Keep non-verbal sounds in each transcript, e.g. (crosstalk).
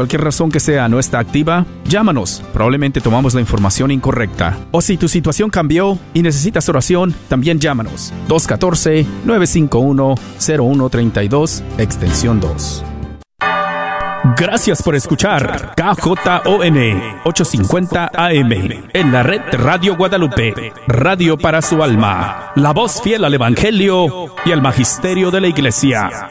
cualquier razón que sea no está activa, llámanos. Probablemente tomamos la información incorrecta. O si tu situación cambió y necesitas oración, también llámanos. 214-951-0132, extensión 2. Gracias por escuchar KJON 850 AM en la red Radio Guadalupe, radio para su alma, la voz fiel al Evangelio y al Magisterio de la Iglesia.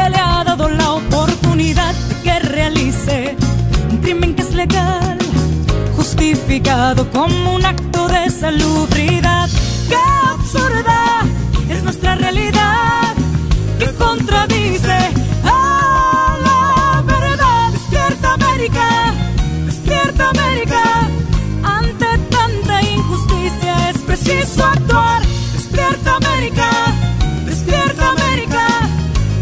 como un acto de salubridad absurda es nuestra realidad que contradice a la verdad. Despierta América, despierta América. Ante tanta injusticia es preciso actuar. Despierta América, despierta América.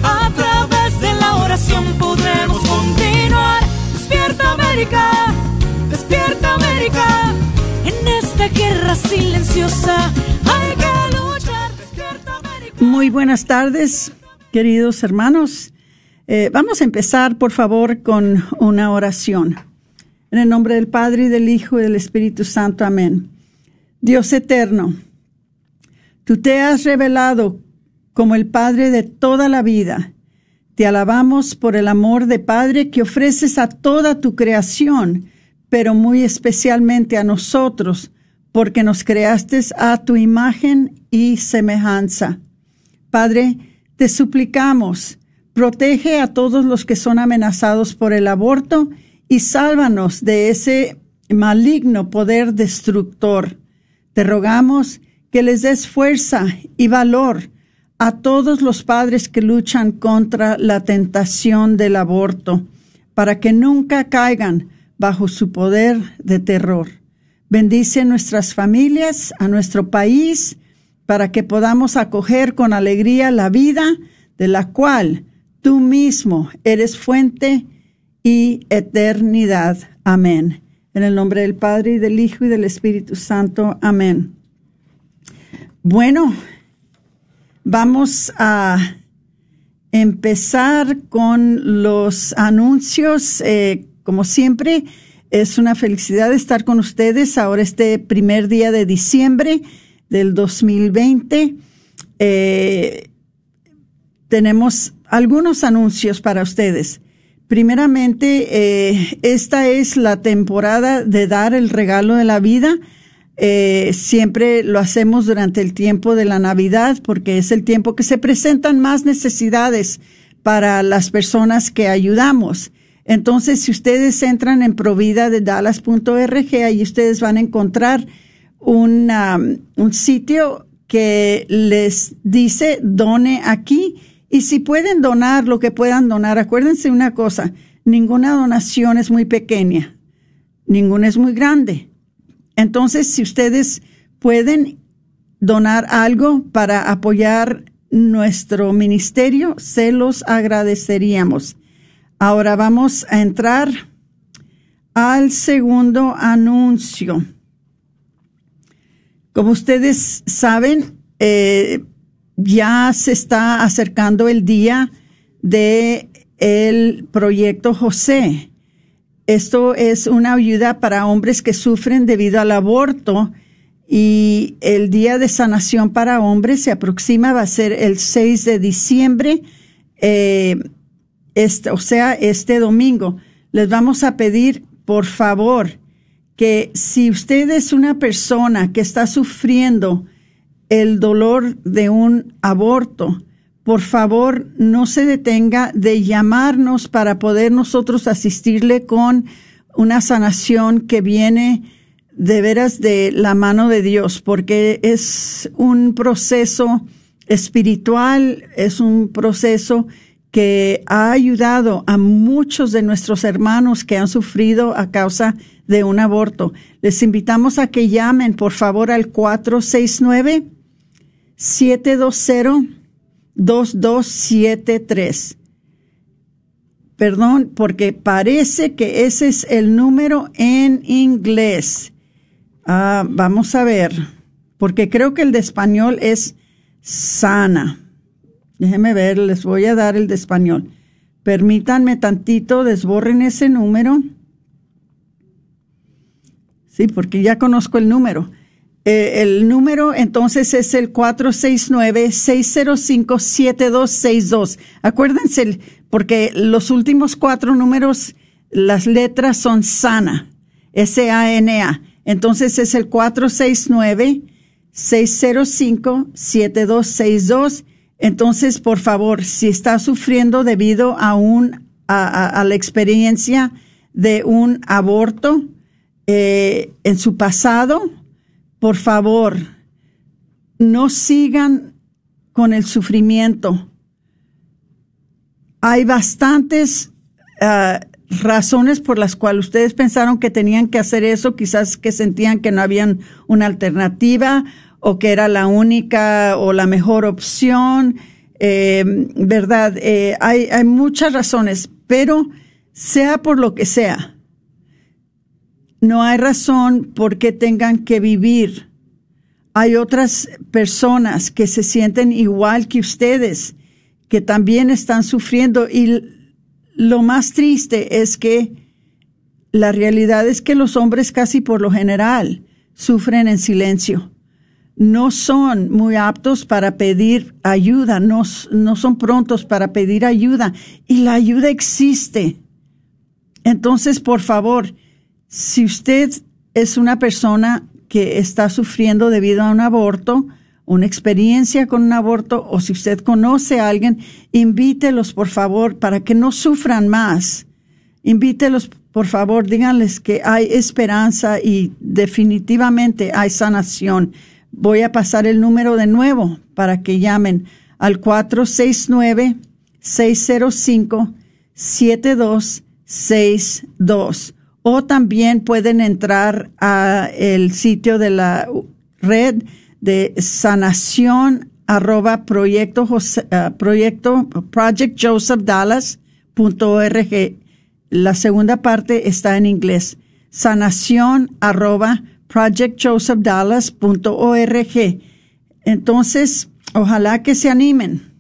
A través de la oración podremos continuar. Despierta América, silenciosa muy buenas tardes, queridos hermanos. Eh, vamos a empezar, por favor, con una oración. En el nombre del Padre, y del Hijo, y del Espíritu Santo. Amén. Dios eterno, tú te has revelado como el Padre de toda la vida. Te alabamos por el amor de Padre que ofreces a toda tu creación, pero muy especialmente a nosotros, porque nos creaste a tu imagen y semejanza. Padre, te suplicamos, protege a todos los que son amenazados por el aborto y sálvanos de ese maligno poder destructor. Te rogamos que les des fuerza y valor a todos los padres que luchan contra la tentación del aborto, para que nunca caigan bajo su poder de terror. Bendice nuestras familias, a nuestro país, para que podamos acoger con alegría la vida de la cual tú mismo eres fuente y eternidad. Amén. En el nombre del Padre y del Hijo y del Espíritu Santo. Amén. Bueno, vamos a empezar con los anuncios. Eh, como siempre, es una felicidad estar con ustedes ahora este primer día de diciembre del 2020. Eh, tenemos algunos anuncios para ustedes. Primeramente, eh, esta es la temporada de dar el regalo de la vida. Eh, siempre lo hacemos durante el tiempo de la Navidad porque es el tiempo que se presentan más necesidades para las personas que ayudamos. Entonces, si ustedes entran en provida de dallas.org, ahí ustedes van a encontrar un sitio que les dice done aquí y si pueden donar lo que puedan donar, acuérdense una cosa, ninguna donación es muy pequeña, ninguna es muy grande. Entonces, si ustedes pueden donar algo para apoyar nuestro ministerio, se los agradeceríamos. Ahora vamos a entrar al segundo anuncio. Como ustedes saben, eh, ya se está acercando el día de el proyecto José. Esto es una ayuda para hombres que sufren debido al aborto y el día de sanación para hombres se aproxima, va a ser el 6 de diciembre, eh, este, o sea, este domingo. Les vamos a pedir, por favor, que si usted es una persona que está sufriendo el dolor de un aborto, por favor no se detenga de llamarnos para poder nosotros asistirle con una sanación que viene de veras de la mano de Dios, porque es un proceso espiritual, es un proceso que ha ayudado a muchos de nuestros hermanos que han sufrido a causa de un aborto. Les invitamos a que llamen, por favor, al 469-720-2273. Perdón, porque parece que ese es el número en inglés. Ah, vamos a ver, porque creo que el de español es sana. Déjenme ver, les voy a dar el de español. Permítanme tantito, desborren ese número. Sí, porque ya conozco el número. Eh, el número entonces es el 469-605-7262. Acuérdense, porque los últimos cuatro números, las letras son sana, S-A-N-A. Entonces es el 469-605-7262. Entonces, por favor, si está sufriendo debido a, un, a, la experiencia de un aborto eh, en su pasado, por favor, no sigan con el sufrimiento. Hay bastantes ah, razones por las cuales ustedes pensaron que tenían que hacer eso, quizás que sentían que no habían una alternativa o que era la única o la mejor opción, eh, ¿verdad? Eh, hay, hay muchas razones, pero sea por lo que sea, no hay razón por qué tengan que vivir. Hay otras personas que se sienten igual que ustedes, que también están sufriendo y lo más triste es que la realidad es que los hombres casi por lo general sufren en silencio. No son muy aptos para pedir ayuda, no, son prontos para pedir ayuda y la ayuda existe. Entonces, por favor, si usted es una persona que está sufriendo debido a un aborto, una experiencia con un aborto o si usted conoce a alguien, invítelos por favor para que no sufran más. Invítelos por favor, díganles que hay esperanza y definitivamente hay sanación. Voy a pasar el número de nuevo para que llamen al 469-605-7262 o también pueden entrar a el sitio de la red de sanación arroba proyecto, uh, proyecto projectjosephdallas.org. La segunda parte está en inglés. Sanación arroba projectjosephdallas.org. Entonces, ojalá que se animen.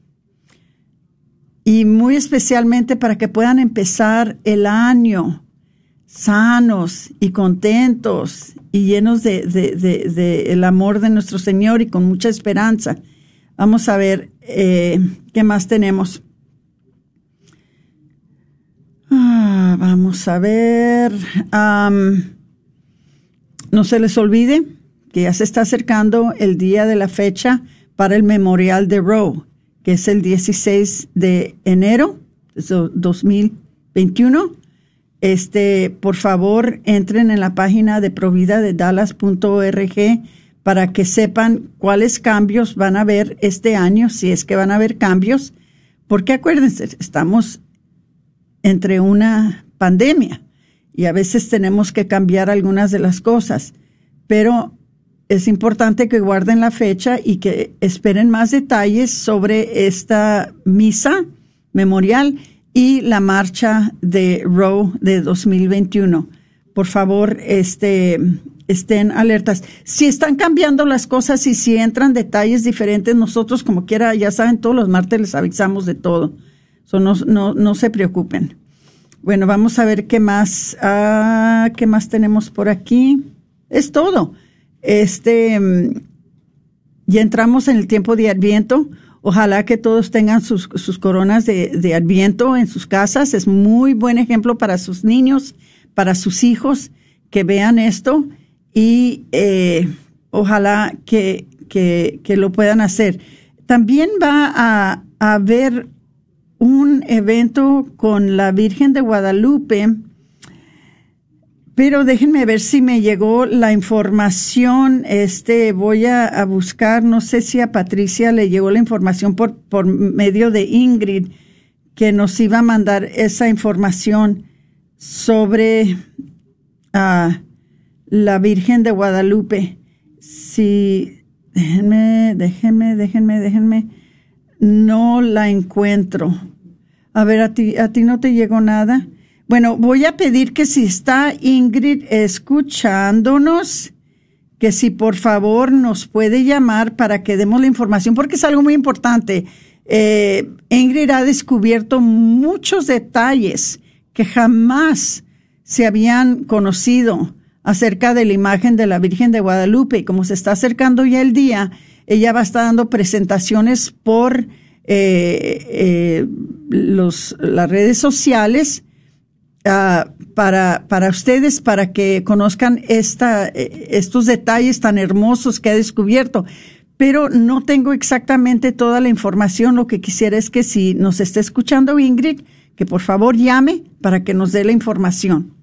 Y muy especialmente para que puedan empezar el año sanos y contentos y llenos de, el amor de nuestro Señor y con mucha esperanza. Vamos a ver eh, qué más tenemos. Ah, vamos a ver. No se les olvide que ya se está acercando el día de la fecha para el memorial de Roe, que es el 16 de enero de 2021 este, por favor, entren en la página de provida de para que sepan cuáles cambios van a haber este año, si es que van a haber cambios, porque acuérdense, estamos entre una pandemia y a veces tenemos que cambiar algunas de las cosas, pero es importante que guarden la fecha y que esperen más detalles sobre esta misa memorial y la marcha de Roe de 2021. Por favor, este, estén alertas. Si están cambiando las cosas y si entran detalles diferentes, nosotros como quiera, ya saben, todos los martes les avisamos de todo. no, no, no, se preocupen. Bueno, vamos a ver qué más, ah, qué más tenemos por aquí. Es todo. Este, mm, ya entramos en el tiempo de Adviento. Ojalá que todos tengan sus, sus coronas de, Adviento en sus casas. Es muy buen ejemplo para sus niños, para sus hijos, que vean esto y eh, ojalá que, que, que, lo puedan hacer. También va a haber un evento con la Virgen de Guadalupe pero déjenme ver si me llegó la información. Este, voy a, buscar, no sé si a Patricia le llegó la información por, por medio de Ingrid, que nos iba a mandar esa información sobre ah, la Virgen de Guadalupe. Si, déjenme, déjenme, déjenme, déjenme. No la encuentro. A ver, a ti, a ti no te llegó nada. Bueno, voy a pedir que si está Ingrid escuchándonos, que si por favor nos puede llamar para que demos la información, porque es algo muy importante. Eh, Ingrid ha descubierto muchos detalles que jamás se habían conocido acerca de la imagen de la Virgen de Guadalupe. Y como se está acercando ya el día, ella va a estar dando presentaciones por eh, eh, los, las redes sociales Ah, para, para ustedes, para que conozcan esta, eh, estos detalles tan hermosos que ha descubierto. Pero no tengo exactamente toda la información. Lo que quisiera es que si nos está escuchando Ingrid, que por favor llame para que nos dé la información.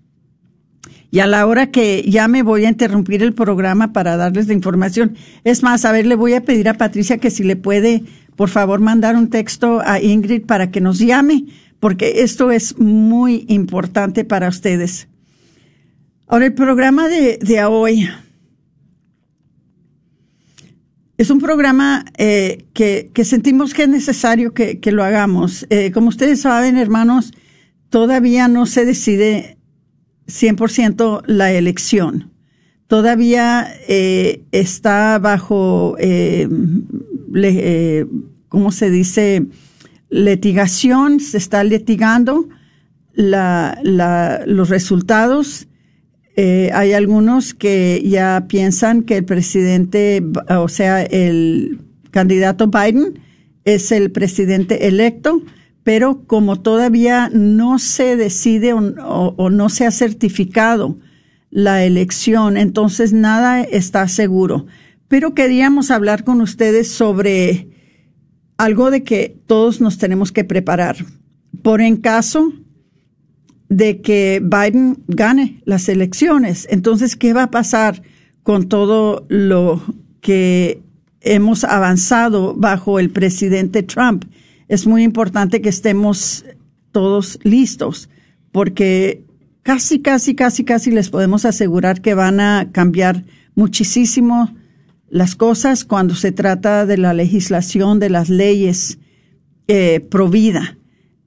Y a la hora que llame voy a interrumpir el programa para darles la información. Es más, a ver, le voy a pedir a Patricia que si le puede, por favor, mandar un texto a Ingrid para que nos llame porque esto es muy importante para ustedes. Ahora, el programa de, hoy es un programa eh, que, sentimos que es necesario que, lo hagamos. Eh, como ustedes saben, hermanos, todavía no se decide 100% la elección. Todavía eh, está bajo, ¿cómo se dice? litigación, se está litigando la, los resultados. Eh, hay algunos que ya piensan que el presidente, o sea, el candidato Biden es el presidente electo, pero como todavía no se decide o no se ha certificado la elección, entonces nada está seguro. Pero queríamos hablar con ustedes sobre algo de que todos nos tenemos que preparar. Por en caso de que Biden gane las elecciones, entonces, ¿qué va a pasar con todo lo que hemos avanzado bajo el presidente Trump? Es muy importante que estemos todos listos, porque casi, casi, casi, casi les podemos asegurar que van a cambiar muchísimo las cosas cuando se trata de la legislación, de las leyes eh.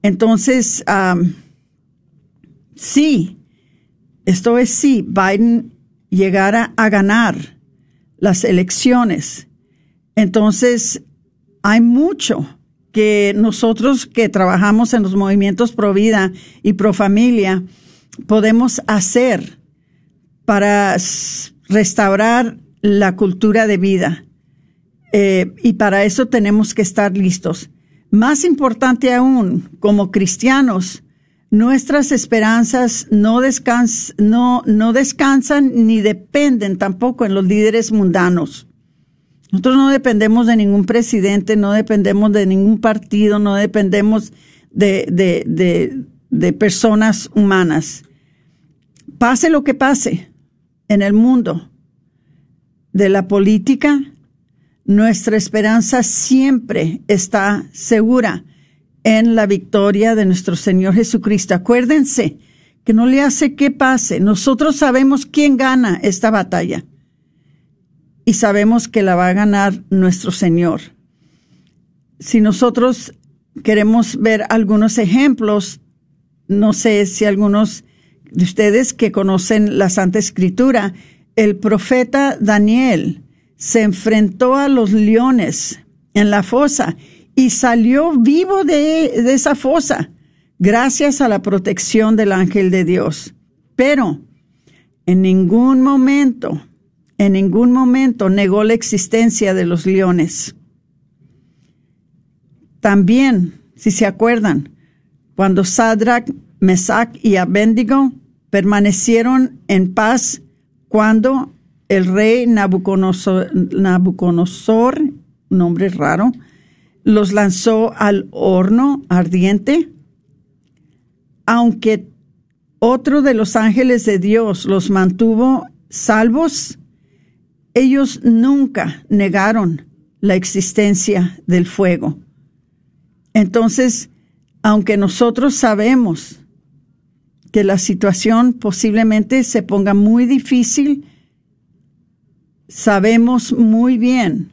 Entonces, sí, esto es si Biden llegara a ganar las elecciones. Entonces, hay mucho que nosotros que trabajamos en los movimientos pro vida y pro familia podemos hacer para restaurar la cultura de vida. Eh, y para eso tenemos que estar listos. Más importante aún, como cristianos, nuestras esperanzas no, no, no descansan ni dependen tampoco en los líderes mundanos. Nosotros no dependemos de ningún presidente, no dependemos de ningún partido, no dependemos de, de, de, de personas humanas. Pase lo que pase en el mundo, de la política, nuestra esperanza siempre está segura en la victoria de nuestro Señor Jesucristo. Acuérdense que no le hace que pase. Nosotros sabemos quién gana esta batalla y sabemos que la va a ganar nuestro Señor. Si nosotros queremos ver algunos ejemplos, no sé si algunos de ustedes que conocen la Santa Escritura el profeta Daniel se enfrentó a los leones en la fosa y salió vivo de, esa fosa gracias a la protección del ángel de Dios. Pero en ningún momento, en ningún momento negó la existencia de los leones. También, si se acuerdan, cuando Sadrach, Mesach y Abednego permanecieron en paz cuando el rey Nabucodonosor, Nabucodonosor, nombre raro, los lanzó al horno ardiente, aunque otro de los ángeles de Dios los mantuvo salvos, ellos nunca negaron la existencia del fuego. Entonces, aunque nosotros sabemos que la situación posiblemente se ponga muy difícil, sabemos muy bien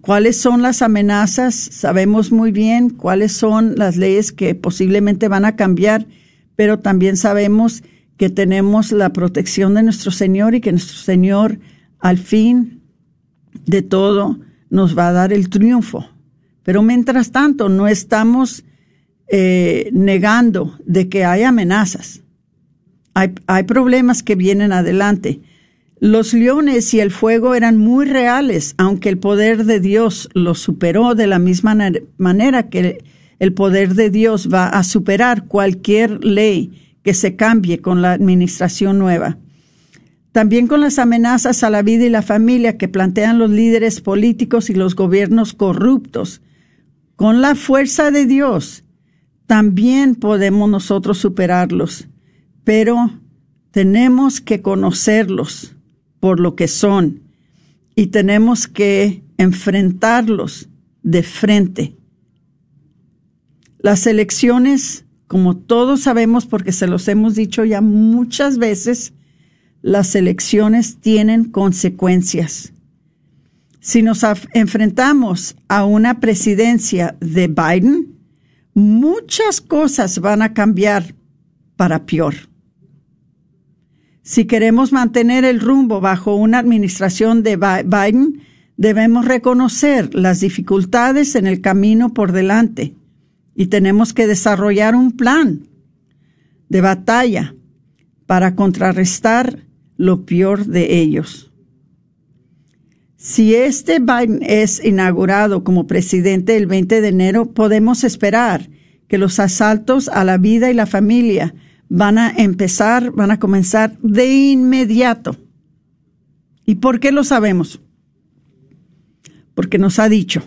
cuáles son las amenazas, sabemos muy bien cuáles son las leyes que posiblemente van a cambiar, pero también sabemos que tenemos la protección de nuestro Señor y que nuestro Señor al fin de todo nos va a dar el triunfo. Pero mientras tanto, no estamos eh, negando de que hay amenazas. Hay, hay problemas que vienen adelante. Los leones y el fuego eran muy reales, aunque el poder de Dios los superó de la misma manera que el poder de Dios va a superar cualquier ley que se cambie con la administración nueva. También con las amenazas a la vida y la familia que plantean los líderes políticos y los gobiernos corruptos. Con la fuerza de Dios también podemos nosotros superarlos, pero tenemos que conocerlos por lo que son y tenemos que enfrentarlos de frente. Las elecciones, como todos sabemos porque se los hemos dicho ya muchas veces, las elecciones tienen consecuencias. Si nos enfrentamos a una presidencia de Biden, muchas cosas van a cambiar para peor. Si queremos mantener el rumbo bajo una administración de Biden, debemos reconocer las dificultades en el camino por delante y tenemos que desarrollar un plan de batalla para contrarrestar lo peor de ellos. Si este Biden es inaugurado como presidente el 20 de enero, podemos esperar que los asaltos a la vida y la familia van a empezar, van a comenzar de inmediato. ¿Y por qué lo sabemos? Porque nos ha dicho.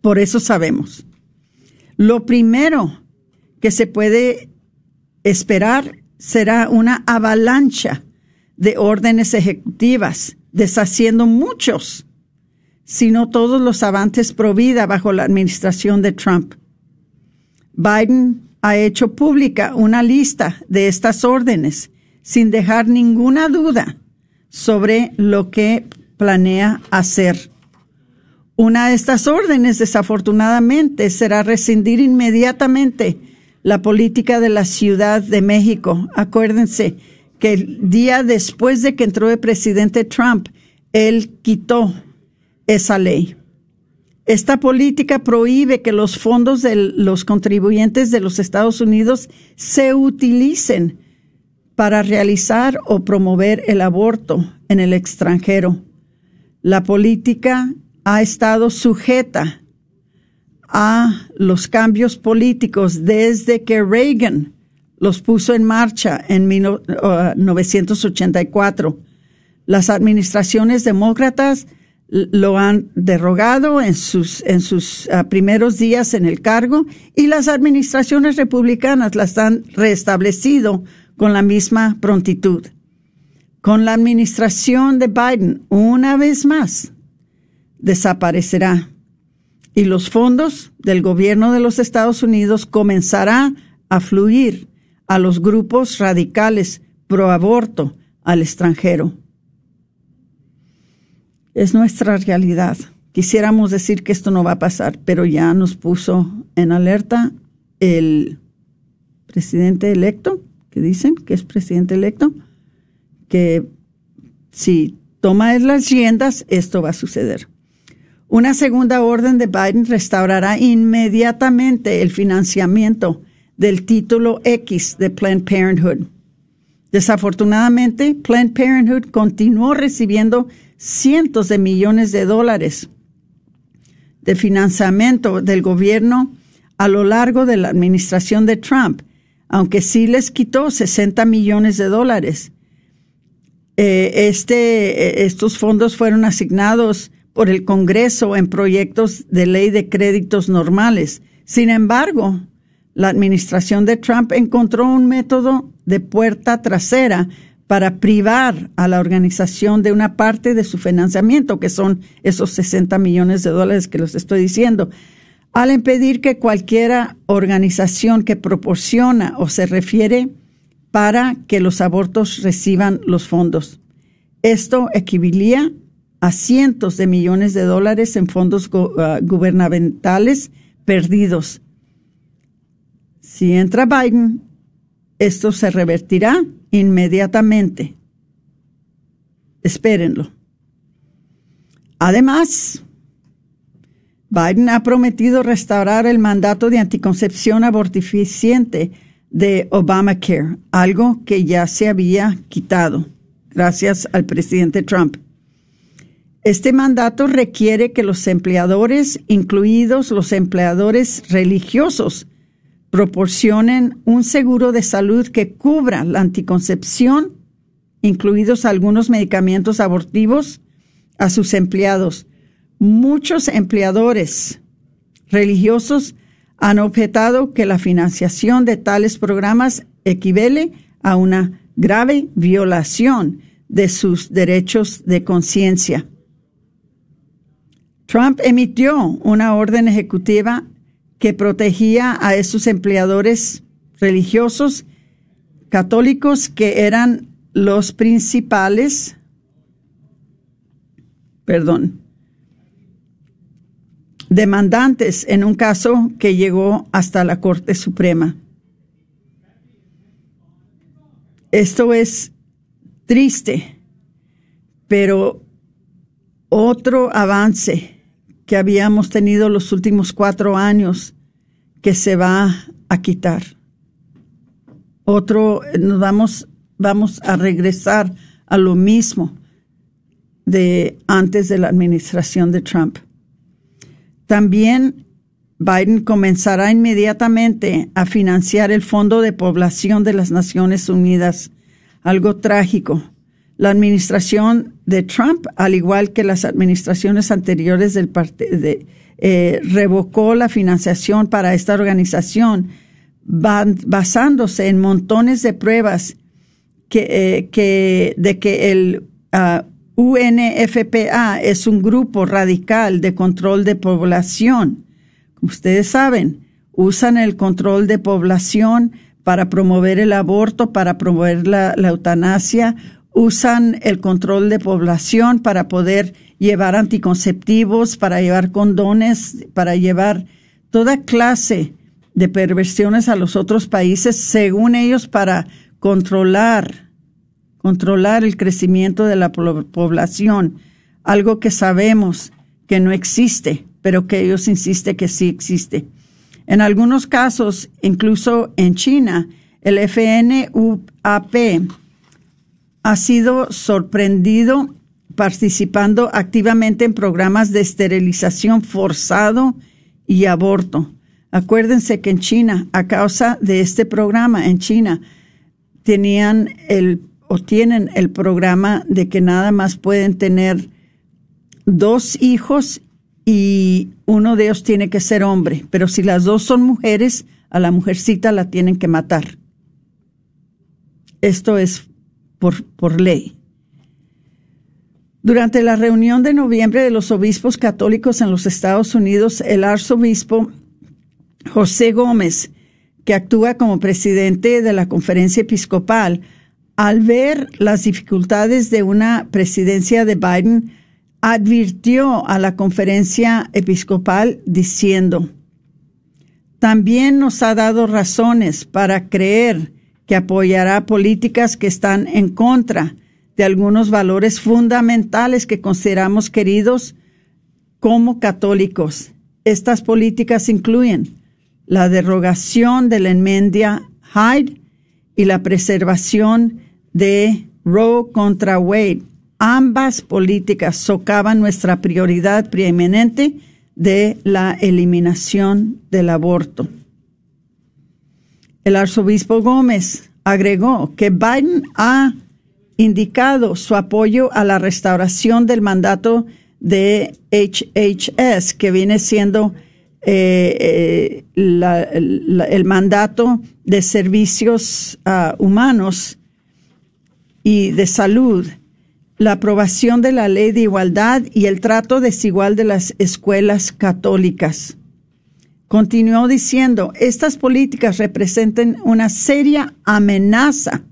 Por eso sabemos. Lo primero que se puede esperar será una avalancha de órdenes ejecutivas deshaciendo muchos, sino todos los avances pro vida bajo la administración de Trump. Biden ha hecho pública una lista de estas órdenes sin dejar ninguna duda sobre lo que planea hacer. Una de estas órdenes, desafortunadamente, será rescindir inmediatamente la política de la Ciudad de México. Acuérdense, que el día después de que entró el presidente Trump, él quitó esa ley. Esta política prohíbe que los fondos de los contribuyentes de los Estados Unidos se utilicen para realizar o promover el aborto en el extranjero. La política ha estado sujeta a los cambios políticos desde que Reagan los puso en marcha en 1984. Uh, Las administraciones demócratas lo han derogado en sus, en sus uh, primeros días en el cargo y las administraciones republicanas las han restablecido con la misma prontitud. Con la administración de Biden, una vez más, desaparecerá y los fondos del gobierno de los Estados Unidos comenzará a fluir a los grupos radicales pro aborto al extranjero. Es nuestra realidad. Quisiéramos decir que esto no va a pasar, pero ya nos puso en alerta el presidente electo, que dicen que es presidente electo, que si toma las riendas, esto va a suceder. Una segunda orden de Biden restaurará inmediatamente el financiamiento del título X de Planned Parenthood. Desafortunadamente, Planned Parenthood continuó recibiendo cientos de millones de dólares de financiamiento del gobierno a lo largo de la administración de Trump, aunque sí les quitó 60 millones de dólares. Eh, este, eh, estos fondos fueron asignados por el Congreso en proyectos de ley de créditos normales. Sin embargo, la administración de Trump encontró un método de puerta trasera para privar a la organización de una parte de su financiamiento, que son esos 60 millones de dólares que les estoy diciendo, al impedir que cualquier organización que proporciona o se refiere para que los abortos reciban los fondos. Esto equivalía a cientos de millones de dólares en fondos uh, gubernamentales perdidos. Si entra Biden, esto se revertirá inmediatamente. Espérenlo. Además, Biden ha prometido restaurar el mandato de anticoncepción abortificiente de Obamacare, algo que ya se había quitado gracias al presidente Trump. Este mandato requiere que los empleadores, incluidos los empleadores religiosos, proporcionen un seguro de salud que cubra la anticoncepción, incluidos algunos medicamentos abortivos, a sus empleados. Muchos empleadores religiosos han objetado que la financiación de tales programas equivale a una grave violación de sus derechos de conciencia. Trump emitió una orden ejecutiva que protegía a esos empleadores religiosos católicos que eran los principales, perdón, demandantes en un caso que llegó hasta la Corte Suprema. Esto es triste, pero otro avance que habíamos tenido los últimos cuatro años que se va a quitar. Otro, nos vamos, vamos a regresar a lo mismo de antes de la administración de Trump. También Biden comenzará inmediatamente a financiar el Fondo de Población de las Naciones Unidas, algo trágico la administración de Trump, al igual que las administraciones anteriores del partido, eh, revocó la financiación para esta organización basándose en montones de pruebas que, eh, de que el ah, UNFPA es un grupo radical de control de población. Como ustedes saben, usan el control de población para promover el aborto, para promover la eutanasia, usan el control de población para poder llevar anticonceptivos, para llevar condones, para llevar toda clase de perversiones a los otros países, según ellos, para controlar, controlar el crecimiento de la población, algo que sabemos que no existe, pero que ellos insisten que sí existe. En algunos casos, incluso en China, el FNUAP ha sido sorprendido participando activamente en programas de esterilización forzado y aborto. Acuérdense que en China, a causa de este programa en China, tenían el o tienen el programa de que nada más pueden tener dos hijos y uno de ellos tiene que ser hombre, pero si las dos son mujeres, a la mujercita la tienen que matar. Esto es por, ley. Durante la reunión de noviembre de los obispos católicos en los Estados Unidos, el arzobispo José Gómez, que actúa como presidente de la conferencia episcopal, al ver las dificultades de una presidencia de Biden, advirtió a la conferencia episcopal diciendo, también nos ha dado razones para creer que apoyará políticas que están en contra de algunos valores fundamentales que consideramos queridos como católicos. Estas políticas incluyen la derogación de la enmienda Hyde y la preservación de Roe contra Wade. Ambas políticas socavan nuestra prioridad preeminente de la eliminación del aborto. El arzobispo Gómez agregó que Biden ha indicado su apoyo a la restauración del mandato de HHS, que viene siendo eh, eh, el mandato de servicios ah, humanos y de salud, la aprobación de la ley de igualdad y el trato desigual de las escuelas católicas. Continuó diciendo, estas políticas representan una seria amenaza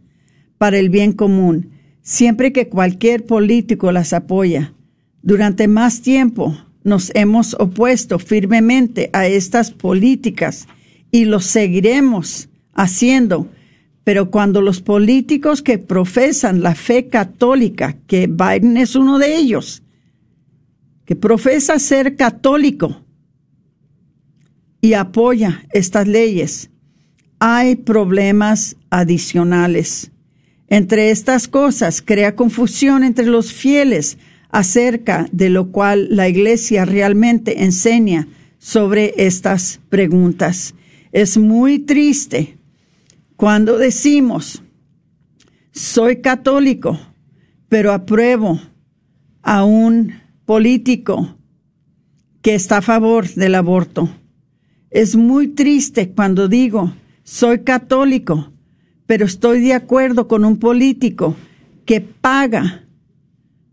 para el bien común, siempre que cualquier político las apoya. Durante más tiempo nos hemos opuesto firmemente a estas políticas y lo seguiremos haciendo, pero cuando los políticos que profesan la fe católica, que Biden es uno de ellos, que profesa ser católico y apoya estas leyes, hay problemas adicionales. Entre estas cosas, crea confusión entre los fieles acerca de lo cual la Iglesia realmente enseña sobre estas preguntas. Es muy triste cuando decimos, soy católico, pero apruebo a un político que está a favor del aborto. Es muy triste cuando digo, soy católico, pero estoy de acuerdo con un político que paga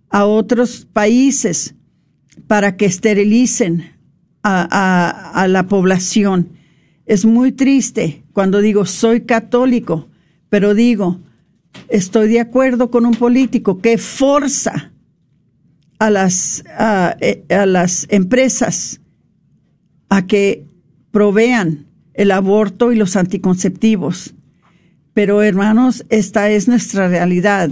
a otros países para que esterilicen a, la población. Es muy triste cuando digo soy católico, pero digo estoy de acuerdo con un político que forza a las, a, eh, las empresas a que provean el aborto y los anticonceptivos. Pero hermanos, esta es nuestra realidad.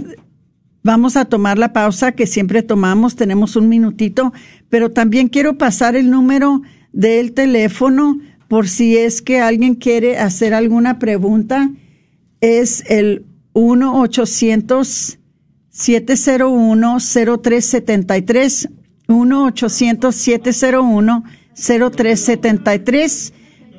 Vamos a tomar la pausa que siempre tomamos, tenemos un minutito, pero también quiero pasar el número del teléfono por si es que alguien quiere hacer alguna pregunta. Es el 1-800-701-0373. 1-800-701-0373.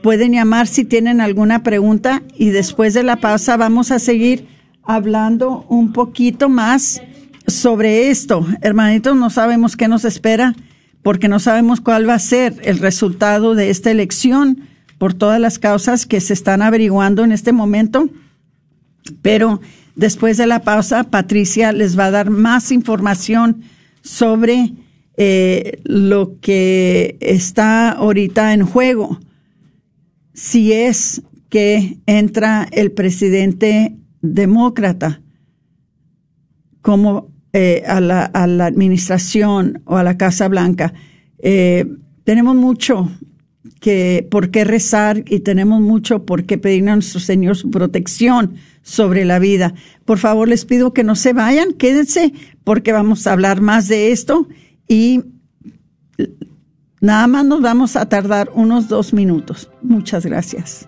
Pueden llamar si tienen alguna pregunta y después de la pausa vamos a seguir hablando un poquito más sobre esto. Hermanitos, no sabemos qué nos espera porque no sabemos cuál va a ser el resultado de esta elección por todas las causas que se están averiguando en este momento. Pero después de la pausa, Patricia les va a dar más información sobre eh, lo que está ahorita en juego. Si es que entra el presidente demócrata como eh, a, la, a, la, administración o a la Casa Blanca. Eh, tenemos mucho que por qué rezar y tenemos mucho por qué pedirle a nuestro Señor su protección sobre la vida. Por favor, les pido que no se vayan, quédense, porque vamos a hablar más de esto y nada más nos vamos a tardar unos dos minutos. Muchas gracias.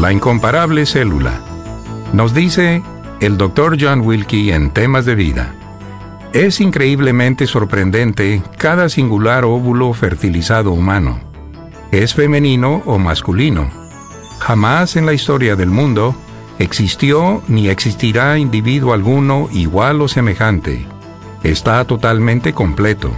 La incomparable célula. Nos dice el Dr. John Wilkie en temas de vida. Es increíblemente sorprendente cada singular óvulo fertilizado humano. Es femenino o masculino. Jamás en la historia del mundo existió ni existirá individuo alguno igual o semejante. Está totalmente completo.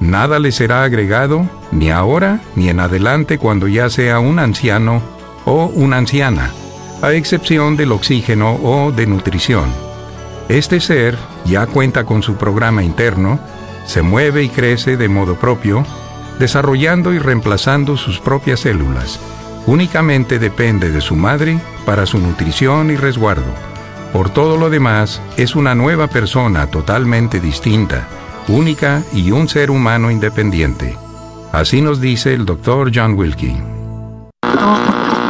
Nada le será agregado, ni ahora ni en adelante cuando ya sea un anciano o una anciana, a excepción del oxígeno o de nutrición. Este ser ya cuenta con su programa interno, se mueve y crece de modo propio, desarrollando y reemplazando sus propias células. Únicamente depende de su madre para su nutrición y resguardo. Por todo lo demás, es una nueva persona totalmente distinta, única y un ser humano independiente. Así nos dice el Dr. John Wilkie.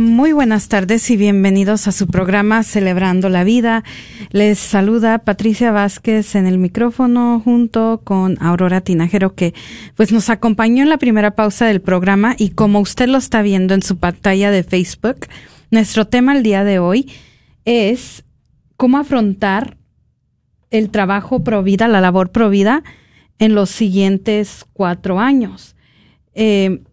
Muy buenas tardes y bienvenidos a su programa Celebrando la Vida. Les saluda Patricia Vázquez en el micrófono junto con Aurora Tinajero que pues nos acompañó en la primera pausa del programa y como usted lo está viendo en su pantalla de Facebook, nuestro tema el día de hoy es cómo afrontar el trabajo pro vida, la labor pro vida en los siguientes cuatro años. Eh,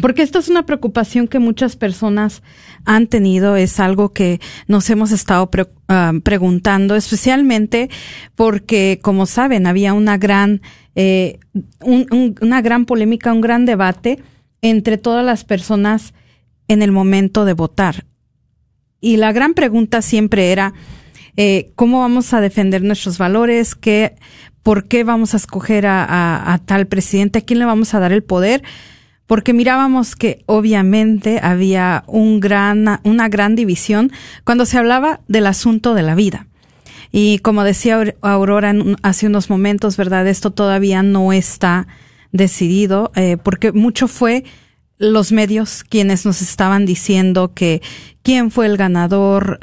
porque esto es una preocupación que muchas personas han tenido, es algo que nos hemos estado ah, preguntando, especialmente porque, como saben, había una gran, eh, una gran polémica, un gran debate entre todas las personas en el momento de votar. Y la gran pregunta siempre era, eh, ¿cómo vamos a defender nuestros valores? ¿Qué, ¿Por qué vamos a escoger a tal presidente? ¿A quién le vamos a dar el poder? Porque mirábamos que obviamente había un gran, una gran división cuando se hablaba del asunto de la vida. Y como decía Aurora hace unos momentos, ¿verdad? Esto todavía no está decidido, eh, porque mucho fue los medios quienes nos estaban diciendo que quién fue el ganador,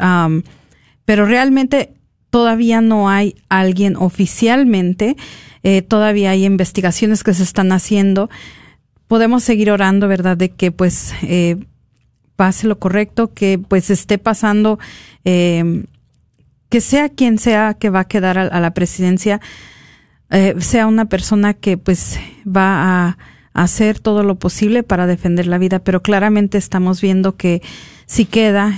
pero realmente todavía no hay alguien oficialmente, eh, todavía hay investigaciones que se están haciendo podemos seguir orando, ¿verdad? De que pues eh, pase lo correcto, que pues esté pasando, eh, que sea quien sea que va a quedar a, la presidencia, eh, sea una persona que pues va a, hacer todo lo posible para defender la vida, pero claramente estamos viendo que si queda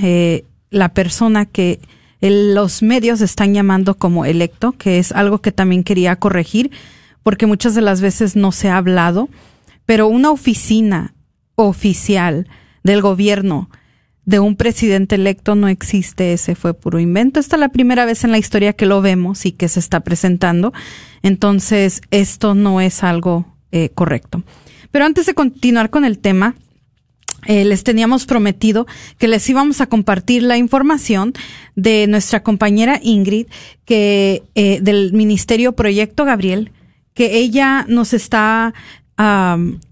la persona que los medios están llamando como electo, que es algo que también quería corregir, porque muchas de las veces no se ha hablado pero una oficina oficial del gobierno de un presidente electo no existe, ese fue puro invento. Esta es la primera vez en la historia que lo vemos y que se está presentando. Entonces, esto no es algo eh, correcto. Pero antes de continuar con el tema, eh, les teníamos prometido que les íbamos a compartir la información de nuestra compañera Ingrid, que eh, del Ministerio Proyecto Gabriel, que ella nos está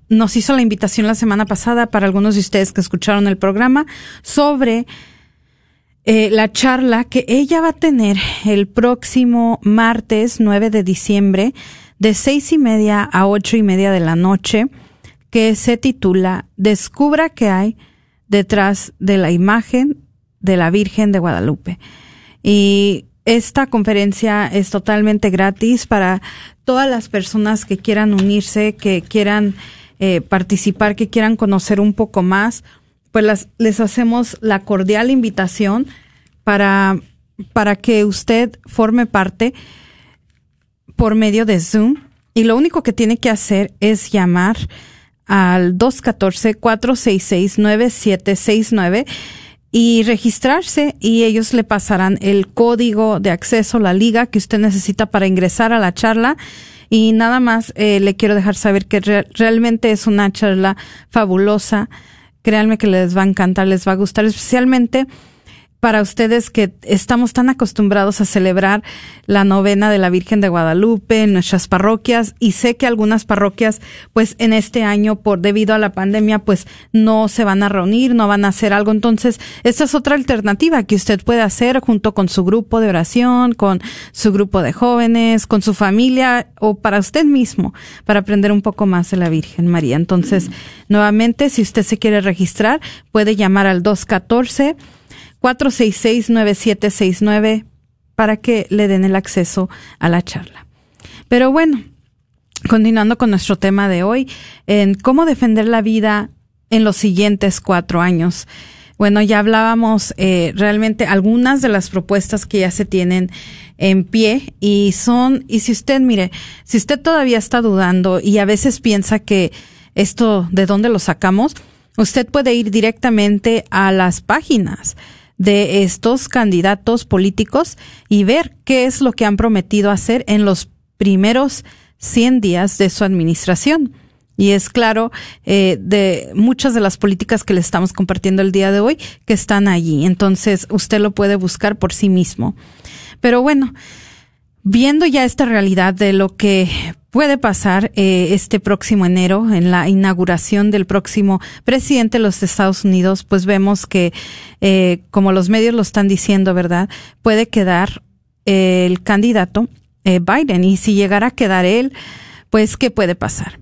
nos hizo la invitación la semana pasada para algunos de ustedes que escucharon el programa sobre eh, la charla que ella va a tener el próximo martes 9 de diciembre de seis y media a ocho y media de la noche que se titula Descubra qué hay detrás de la imagen de la Virgen de Guadalupe. Y esta conferencia es totalmente gratis para todas las personas que quieran unirse, que quieran eh, participar, que quieran conocer un poco más, pues les hacemos la cordial invitación para para que usted forme parte por medio de Zoom y lo único que tiene que hacer es llamar al 214-466-9769 y registrarse y ellos le pasarán el código de acceso, la liga que usted necesita para ingresar a la charla. Y nada más eh, le quiero dejar saber que realmente es una charla fabulosa. Créanme que les va a encantar, les va a gustar, especialmente para ustedes que estamos tan acostumbrados a celebrar la novena de la Virgen de Guadalupe en nuestras parroquias y sé que algunas parroquias pues en este año por debido a la pandemia pues no se van a reunir, no van a hacer algo. Entonces, esta es otra alternativa que usted puede hacer junto con su grupo de oración, con su grupo de jóvenes, con su familia o para usted mismo para aprender un poco más de la Virgen María. Entonces, nuevamente, si usted se quiere registrar, puede llamar al 214 466-9769 para que le den el acceso a la charla. Pero bueno, continuando con nuestro tema de hoy, en cómo defender la vida en los siguientes cuatro años. Bueno, ya hablábamos eh, realmente algunas de las propuestas que ya se tienen en pie y son, y si usted, mire, si usted todavía está dudando y a veces piensa que esto, ¿de dónde lo sacamos? Usted puede ir directamente a las páginas de estos candidatos políticos y ver qué es lo que han prometido hacer en los primeros 100 días de su administración. Y es claro eh, de muchas de las políticas que le estamos compartiendo el día de hoy que están allí. Entonces usted lo puede buscar por sí mismo. Pero bueno, viendo ya esta realidad de lo que puede pasar eh, este próximo enero en la inauguración del próximo presidente de los Estados Unidos, pues vemos que, eh, como los medios lo están diciendo, ¿verdad? Puede quedar eh, el candidato Biden y si llegara a quedar él, pues, ¿qué puede pasar?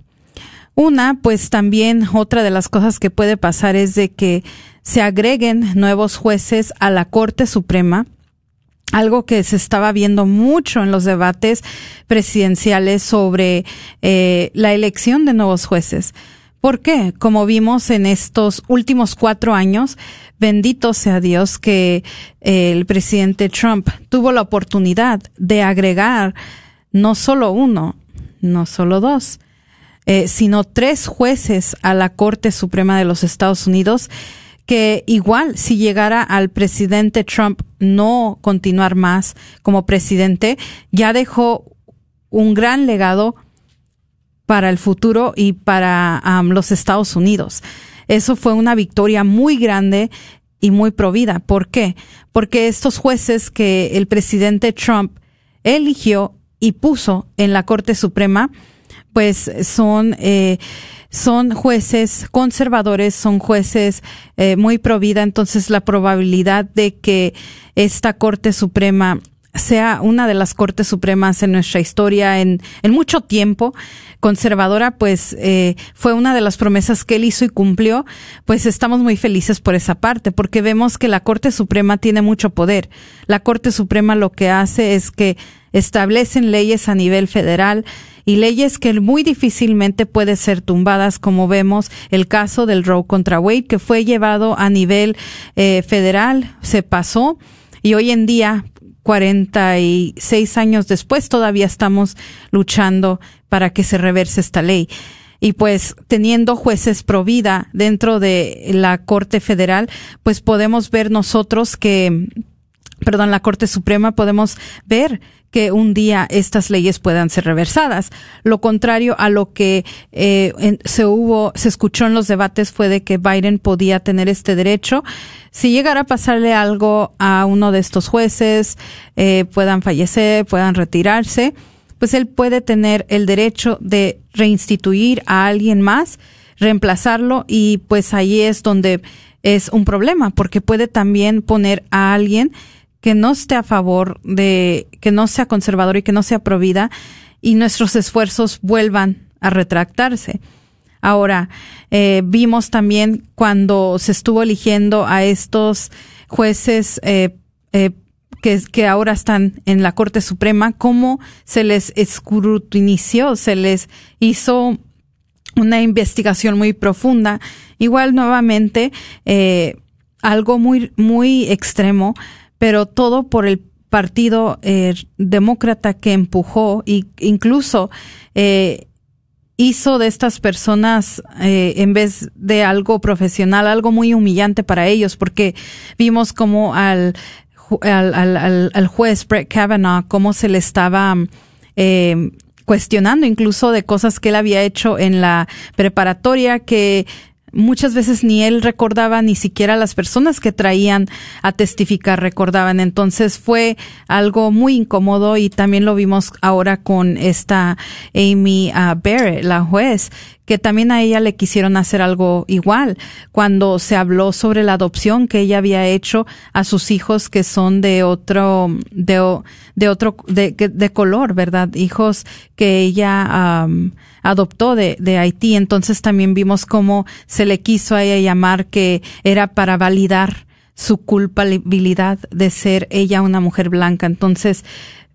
Una, pues también otra de las cosas que puede pasar es de que se agreguen nuevos jueces a la Corte Suprema algo que se estaba viendo mucho en los debates presidenciales sobre eh, la elección de nuevos jueces. ¿Por qué? Como vimos en estos últimos cuatro años, bendito sea Dios que eh, el presidente Trump tuvo la oportunidad de agregar no solo uno, no solo dos, eh, sino tres jueces a la Corte Suprema de los Estados Unidos que igual si llegara al presidente Trump no continuar más como presidente, ya dejó un gran legado para el futuro y para los Estados Unidos. Eso fue una victoria muy grande y muy provida. ¿Por qué? Porque estos jueces que el presidente Trump eligió y puso en la Corte Suprema, pues son eh, son jueces conservadores, son jueces eh, muy pro vida, entonces la probabilidad de que esta Corte Suprema sea una de las Cortes Supremas en nuestra historia en, en mucho tiempo conservadora, pues eh, fue una de las promesas que él hizo y cumplió, pues estamos muy felices por esa parte, porque vemos que la Corte Suprema tiene mucho poder. La Corte Suprema lo que hace es que establecen leyes a nivel federal y leyes que muy difícilmente pueden ser tumbadas, como vemos el caso del Roe contra Wade, que fue llevado a nivel eh, federal, se pasó y hoy en día 46 años después todavía estamos luchando para que se reverse esta ley. Y pues teniendo jueces pro vida dentro de la Corte Federal, pues podemos ver nosotros que, perdón, la Corte Suprema podemos ver que un día estas leyes puedan ser reversadas. Lo contrario a lo que eh, se hubo, se escuchó en los debates fue de que Biden podía tener este derecho. Si llegara a pasarle algo a uno de estos jueces, eh, puedan fallecer, puedan retirarse, pues él puede tener el derecho de reinstituir a alguien más, reemplazarlo y pues ahí es donde es un problema porque puede también poner a alguien que no esté a favor de, que no sea conservador y que no sea provida y nuestros esfuerzos vuelvan a retractarse. Ahora, eh, vimos también cuando se estuvo eligiendo a estos jueces eh, eh, que, que, ahora están en la Corte Suprema, cómo se les escrutinició, se les hizo una investigación muy profunda. Igual nuevamente, algo muy, muy extremo pero todo por el partido eh, demócrata que empujó e incluso eh, hizo de estas personas, eh, en vez de algo profesional, algo muy humillante para ellos, porque vimos como al, al, al, al juez Brett Kavanaugh, cómo se le estaba eh, cuestionando incluso de cosas que él había hecho en la preparatoria que muchas veces ni él recordaba, ni siquiera las personas que traían a testificar recordaban. Entonces fue algo muy incómodo y también lo vimos ahora con esta Amy uh, Barrett, la juez, que también a ella le quisieron hacer algo igual cuando se habló sobre la adopción que ella había hecho a sus hijos que son de otro de, de otro de, de color, ¿verdad? Hijos que ella adoptó de, de Haití. Entonces también vimos cómo se le quiso a ella llamar que era para validar su culpabilidad de ser ella una mujer blanca. Entonces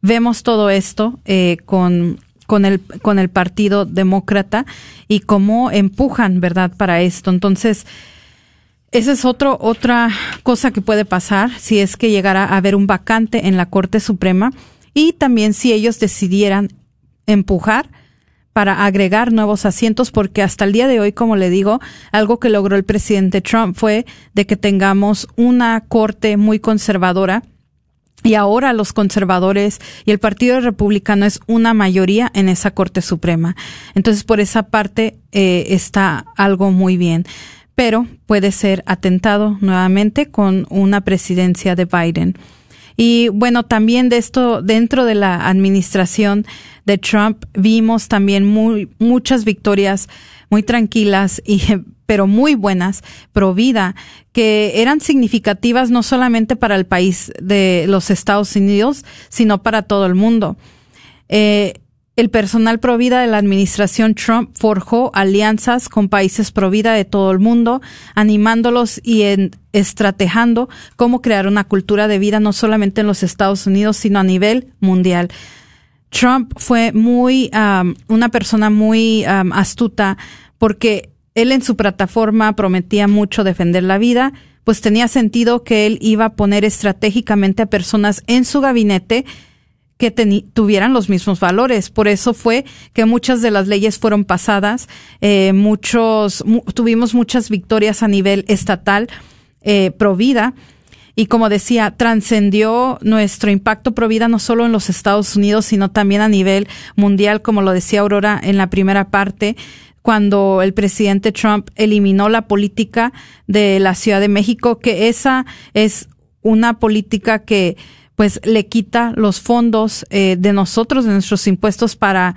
vemos todo esto eh, con con el, con el Partido Demócrata y cómo empujan, ¿verdad?, para esto. Entonces, esa es otro, otra cosa que puede pasar si es que llegara a haber un vacante en la Corte Suprema y también si ellos decidieran empujar para agregar nuevos asientos, porque hasta el día de hoy, como le digo, algo que logró el presidente Trump fue de que tengamos una corte muy conservadora y ahora los conservadores y el Partido Republicano es una mayoría en esa Corte Suprema. Entonces, por esa parte eh, está algo muy bien. Pero puede ser atentado nuevamente con una presidencia de Biden. Y bueno, también de esto, dentro de la administración de Trump, vimos también muy, muchas victorias muy tranquilas y (laughs) pero muy buenas, pro vida, que eran significativas no solamente para el país de los Estados Unidos, sino para todo el mundo. Eh, el personal provida de la administración Trump forjó alianzas con países provida de todo el mundo, animándolos y en, estrategando cómo crear una cultura de vida no solamente en los Estados Unidos, sino a nivel mundial. Trump fue muy, um, una persona muy um, astuta porque él en su plataforma prometía mucho defender la vida, pues tenía sentido que él iba a poner estratégicamente a personas en su gabinete que tuvieran los mismos valores. Por eso fue que muchas de las leyes fueron pasadas, eh, muchos, tuvimos muchas victorias a nivel estatal, eh, pro vida. Y como decía, trascendió nuestro impacto pro vida no solo en los Estados Unidos, sino también a nivel mundial, como lo decía Aurora en la primera parte cuando el presidente Trump eliminó la política de la Ciudad de México, que esa es una política que pues le quita los fondos eh, de nosotros, de nuestros impuestos para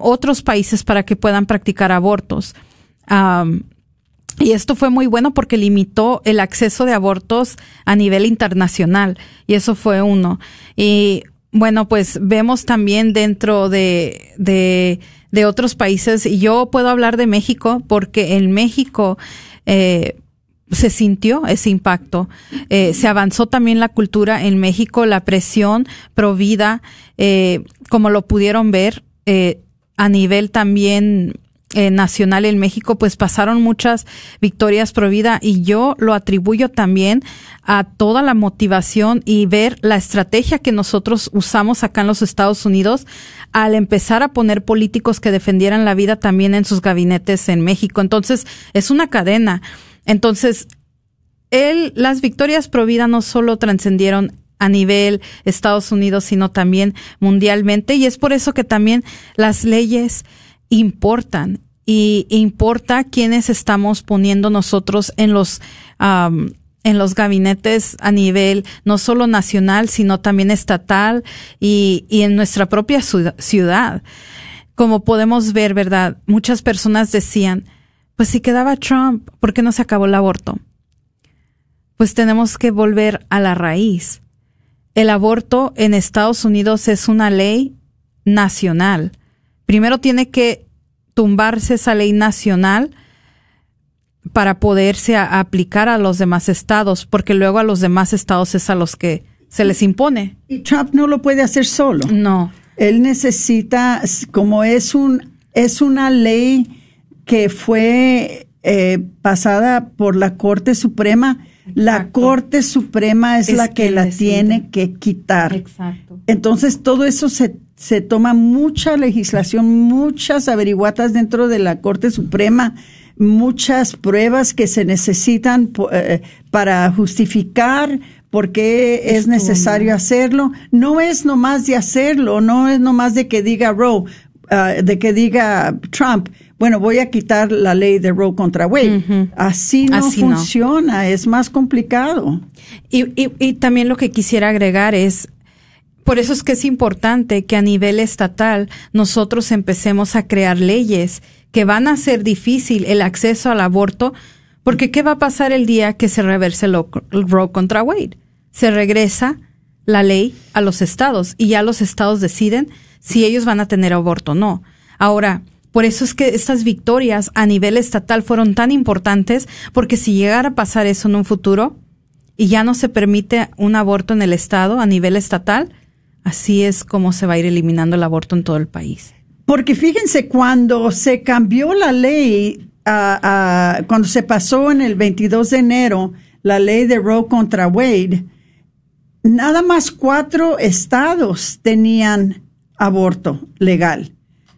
otros países para que puedan practicar abortos. Y esto fue muy bueno porque limitó el acceso de abortos a nivel internacional. Y eso fue uno. Y bueno, pues vemos también dentro de, de de otros países. Y yo puedo hablar de México porque en México eh, se sintió ese impacto. Eh, se avanzó también la cultura en México, la presión provida, eh, como lo pudieron ver eh, a nivel también eh, nacional en México, pues pasaron muchas victorias pro vida y yo lo atribuyo también a toda la motivación y ver la estrategia que nosotros usamos acá en los Estados Unidos al empezar a poner políticos que defendieran la vida también en sus gabinetes en México. Entonces, es una cadena. Entonces, él, las victorias pro vida no solo trascendieron a nivel Estados Unidos, sino también mundialmente. Y es por eso que también las leyes importan y importa quiénes estamos poniendo nosotros en los en los gabinetes a nivel no solo nacional sino también estatal y, y en nuestra propia ciudad como podemos ver verdad muchas personas decían pues si quedaba Trump ¿por qué no se acabó el aborto? pues tenemos que volver a la raíz el aborto en Estados Unidos es una ley nacional primero tiene que tumbarse esa ley nacional para poderse aplicar a los demás estados, porque luego a los demás estados es a los que se les impone. Y Trump no lo puede hacer solo. No. Él necesita, como es un es una ley que fue eh, pasada por la Corte Suprema, La. Corte Suprema es, Es la que la decide. tiene que quitar. Exacto. Entonces, todo eso se, se toma mucha legislación, muchas averiguatas dentro de la Corte Suprema, muchas pruebas que se necesitan po- eh, para justificar por qué es necesario hacerlo. No es nomás de hacerlo, no es nomás de que diga Roe, ah, de que diga Trump, bueno, voy a quitar la ley de Roe contra Wade. Así no Así no. funciona, es más complicado. Y, y, y también lo que quisiera agregar es, por eso es que es importante que a nivel estatal nosotros empecemos a crear leyes que van a hacer difícil el acceso al aborto, porque ¿qué va a pasar el día que se reverse lo, Roe contra Wade? Se regresa la ley a los estados y ya los estados deciden si ellos van a tener aborto o no. Ahora, por eso es que estas victorias a nivel estatal fueron tan importantes, porque si llegara a pasar eso en un futuro, y ya no se permite un aborto en el Estado a nivel estatal, así es como se va a ir eliminando el aborto en todo el país. Porque fíjense, cuando se cambió la ley, ah, cuando se pasó en el 22 de enero la ley de Roe contra Wade, nada más cuatro estados tenían aborto legal.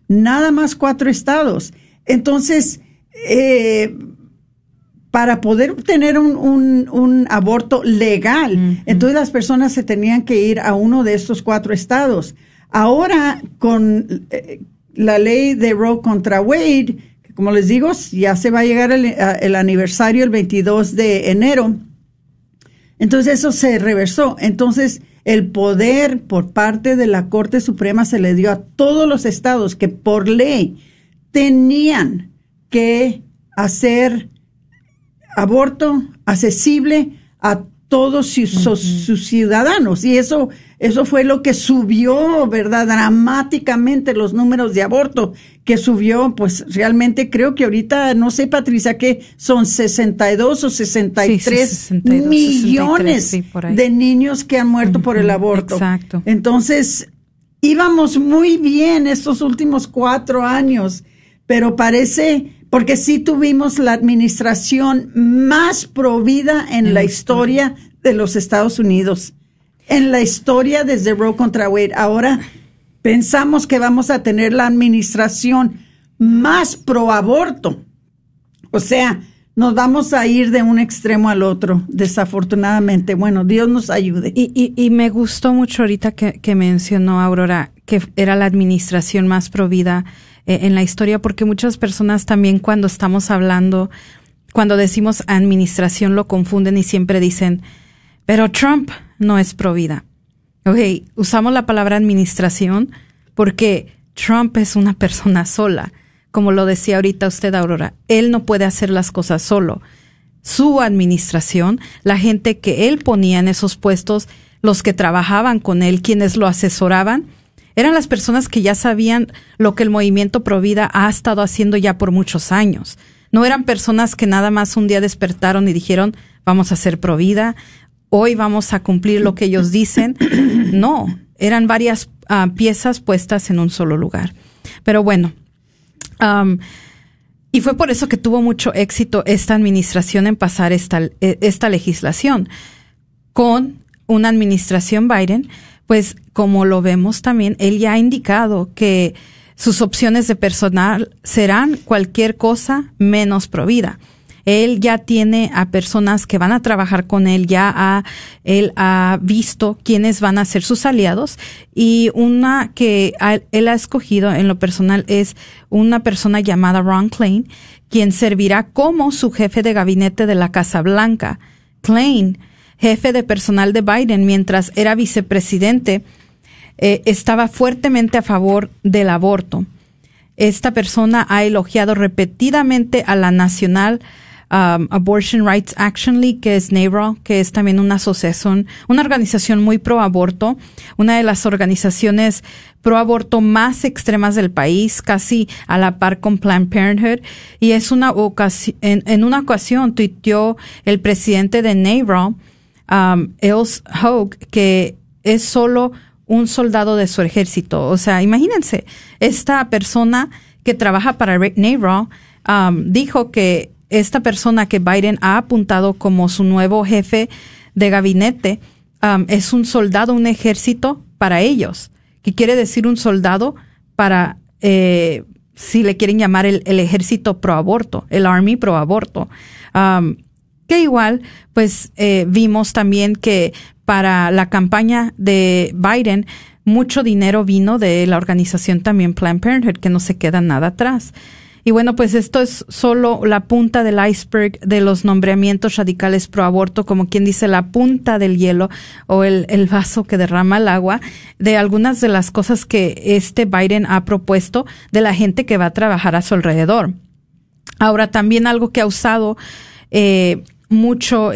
Nada más cuatro estados. Entonces, eh, para poder obtener un, un- un aborto legal, entonces las personas se tenían que ir a uno de estos cuatro estados. Ahora, con eh, la ley de Roe contra Wade, que como les digo, ya se va a llegar el, el aniversario el 22 de enero, entonces eso se reversó. Entonces el poder por parte de la Corte Suprema se le dio a todos los estados que por ley tenían que hacer aborto accesible a todos sus, ciudadanos. Y eso eso fue lo que subió verdad dramáticamente los números de aborto que subió pues realmente creo que ahorita no sé Patricia que son 62 o 63 62, millones 63, sí, por ahí. de niños que han muerto por el aborto exacto. entonces íbamos muy bien estos últimos cuatro años, pero parece, porque sí tuvimos la administración más provida en la historia de los Estados Unidos, en la historia desde Roe contra Wade. Ahora pensamos que vamos a tener la administración más pro aborto. O sea, nos vamos a ir de un extremo al otro, desafortunadamente. Bueno, Dios nos ayude. Y, me gustó mucho ahorita que, que mencionó Aurora que era la administración más provida eh, en la historia, porque muchas personas también cuando estamos hablando, cuando decimos administración lo confunden y siempre dicen, pero Trump no es provida. Ok, usamos la palabra administración porque Trump es una persona sola. Como lo decía ahorita usted, Aurora, él no puede hacer las cosas solo. Su administración, la gente que él ponía en esos puestos, los que trabajaban con él, quienes lo asesoraban, eran las personas que ya sabían lo que el movimiento Provida ha estado haciendo ya por muchos años. No eran personas que nada más un día despertaron y dijeron, vamos a ser Provida, hoy vamos a cumplir lo que ellos dicen. (clears throat) No, eran varias ah, piezas puestas en un solo lugar. Pero bueno, am, y fue por eso que tuvo mucho éxito esta administración en pasar esta, eh, esta legislación. Con una administración Biden, pues como lo vemos también, él ya ha indicado que sus opciones de personal serán cualquier cosa menos provida. Él ya tiene a personas que van a trabajar con él, ya él ha visto quiénes van a ser sus aliados y una que él ha escogido en lo personal es una persona llamada Ron Klein, quien servirá como su jefe de gabinete de la Casa Blanca. Klein, jefe de personal de Biden mientras era vicepresidente, eh, estaba fuertemente a favor del aborto. Esta persona ha elogiado repetidamente a la Nacional um, Abortion Rights Action League, que es NARAL, que es también una asociación, una organización muy pro aborto, una de las organizaciones pro aborto más extremas del país, casi a la par con Planned Parenthood. Y es una ocasión, en, en una ocasión tuiteó el presidente de NARAL, um, Els Hogue, que es solo un soldado de su ejército. O sea, imagínense, esta persona que trabaja para NARAL um, dijo que esta persona que Biden ha apuntado como su nuevo jefe de gabinete es un soldado, un ejército para ellos, que quiere decir un soldado para, eh, si le quieren llamar el, ejército pro aborto, el Army pro aborto. Que igual, pues eh, vimos también que para la campaña de Biden, mucho dinero vino de la organización también Planned Parenthood, que no se queda nada atrás. Y bueno, pues esto es solo la punta del iceberg de los nombramientos radicales pro aborto, como quien dice la punta del hielo o el, el, vaso que derrama el agua, de algunas de las cosas que este Biden ha propuesto de la gente que va a trabajar a su alrededor. Ahora, también algo que ha usado eh, mucho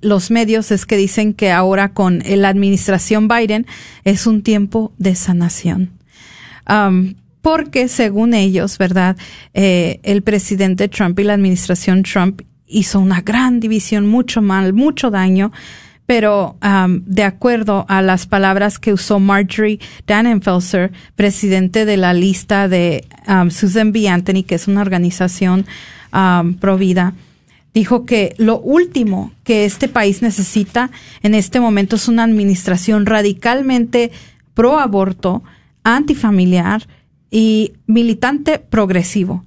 los medios es que dicen que ahora con la administración Biden es un tiempo de sanación. Porque según ellos, ¿verdad? Eh, el presidente Trump y la administración Trump hizo una gran división, mucho mal, mucho daño, pero de acuerdo a las palabras que usó Marjorie Dannenfelser, presidente de la lista de Susan B. Anthony, que es una organización um, pro vida, dijo que lo último que este país necesita en este momento es una administración radicalmente pro aborto, antifamiliar y militante progresivo.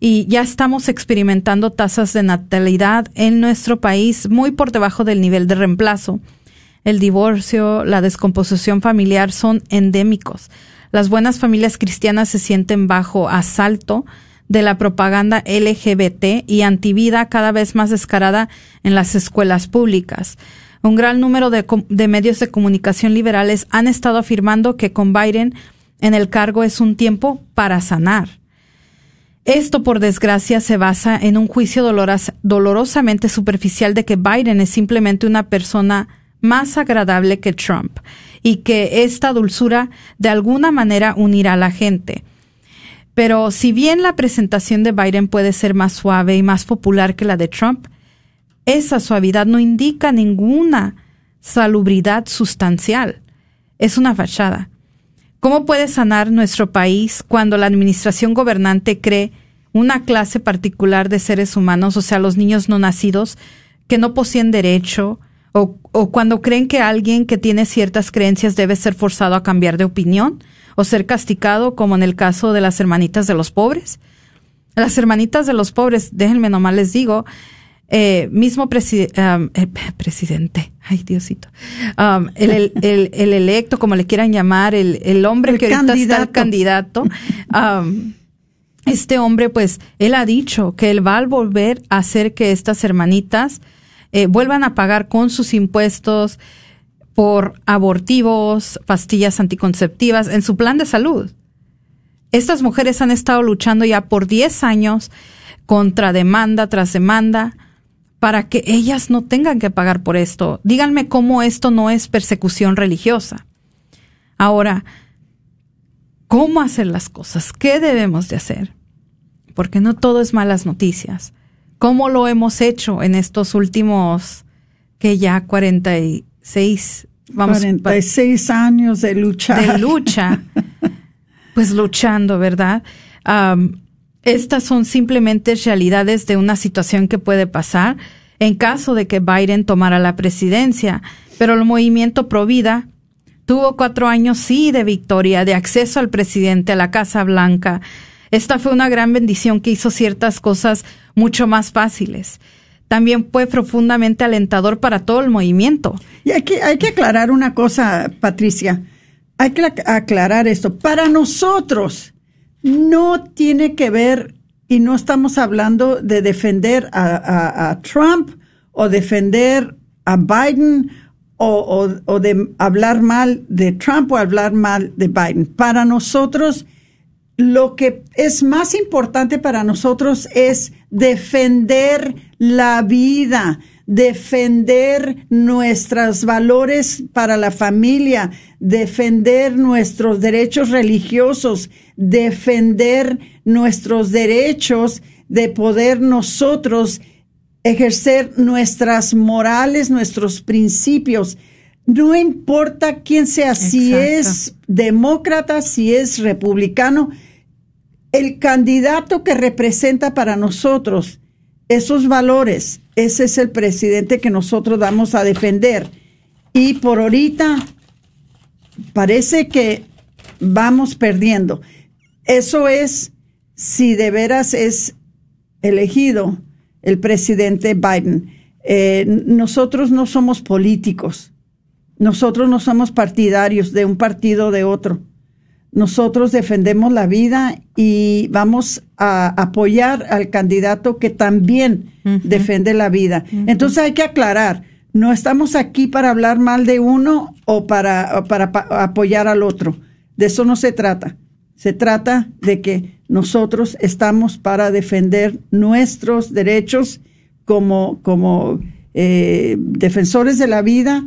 Y ya estamos experimentando tasas de natalidad en nuestro país muy por debajo del nivel de reemplazo. El divorcio, la descomposición familiar son endémicos. Las buenas familias cristianas se sienten bajo asalto de la propaganda LGBT y antivida cada vez más descarada en las escuelas públicas. Un gran número de, de, medios de comunicación liberales han estado afirmando que con Biden en el cargo es un tiempo para sanar. Esto, por desgracia, se basa en un juicio dolorosamente superficial de que Biden es simplemente una persona más agradable que Trump y que esta dulzura de alguna manera unirá a la gente. Pero si bien la presentación de Biden puede ser más suave y más popular que la de Trump, esa suavidad no indica ninguna salubridad sustancial. Es una fachada. ¿Cómo puede sanar nuestro país cuando la administración gobernante cree una clase particular de seres humanos, o sea, los niños no nacidos, que no poseen derecho, o, cuando creen que alguien que tiene ciertas creencias debe ser forzado a cambiar de opinión? o ser castigado, como en el caso de las hermanitas de los pobres. Las hermanitas de los pobres, déjenme nomás les digo, eh, mismo um, eh, (laughs) presidente, ay Diosito, um, el, el, el, electo, como le quieran llamar, el, el hombre que ahorita está el candidato, um, este hombre, pues, él ha dicho que él va a volver a hacer que estas hermanitas eh, vuelvan a pagar con sus impuestos, por abortivos, pastillas anticonceptivas en su plan de salud. Estas mujeres han estado luchando ya por 10 años contra demanda tras demanda para que ellas no tengan que pagar por esto. Díganme cómo esto no es persecución religiosa. Ahora, ¿cómo hacer las cosas? ¿Qué debemos de hacer? Porque no todo es malas noticias. ¿Cómo lo hemos hecho en estos últimos, que ya 40 seis, vamos, 46 años de lucha. De lucha, (laughs) pues luchando, ¿verdad? Estas son simplemente realidades de una situación que puede pasar en caso de que Biden tomara la presidencia, pero el movimiento Provida tuvo cuatro años, sí, de victoria, de acceso al presidente, a la Casa Blanca. Esta fue una gran bendición que hizo ciertas cosas mucho más fáciles también fue profundamente alentador para todo el movimiento. Y hay que, hay que aclarar una cosa, Patricia. Hay que aclarar esto. Para nosotros no tiene que ver, y no estamos hablando de defender a, Trump o defender a Biden o, o, de hablar mal de Trump o hablar mal de Biden. Para nosotros, lo que es más importante para nosotros es defender la vida, defender nuestros valores para la familia, defender nuestros derechos religiosos, defender nuestros derechos de poder nosotros ejercer nuestras morales, nuestros principios. No importa quién sea, si es demócrata, si es republicano, el candidato que representa para nosotros esos valores, ese es el presidente que nosotros vamos a defender. Y por ahorita parece que vamos perdiendo. Eso es si de veras es elegido el presidente Biden. Eh, nosotros no somos políticos, nosotros no somos partidarios de un partido o de otro. Nosotros defendemos la vida y vamos a apoyar al candidato que también defiende la vida. Entonces hay que aclarar, no estamos aquí para hablar mal de uno o para, para apoyar al otro. De eso no se trata. Se trata de que nosotros estamos para defender nuestros derechos como, como eh, defensores de la vida,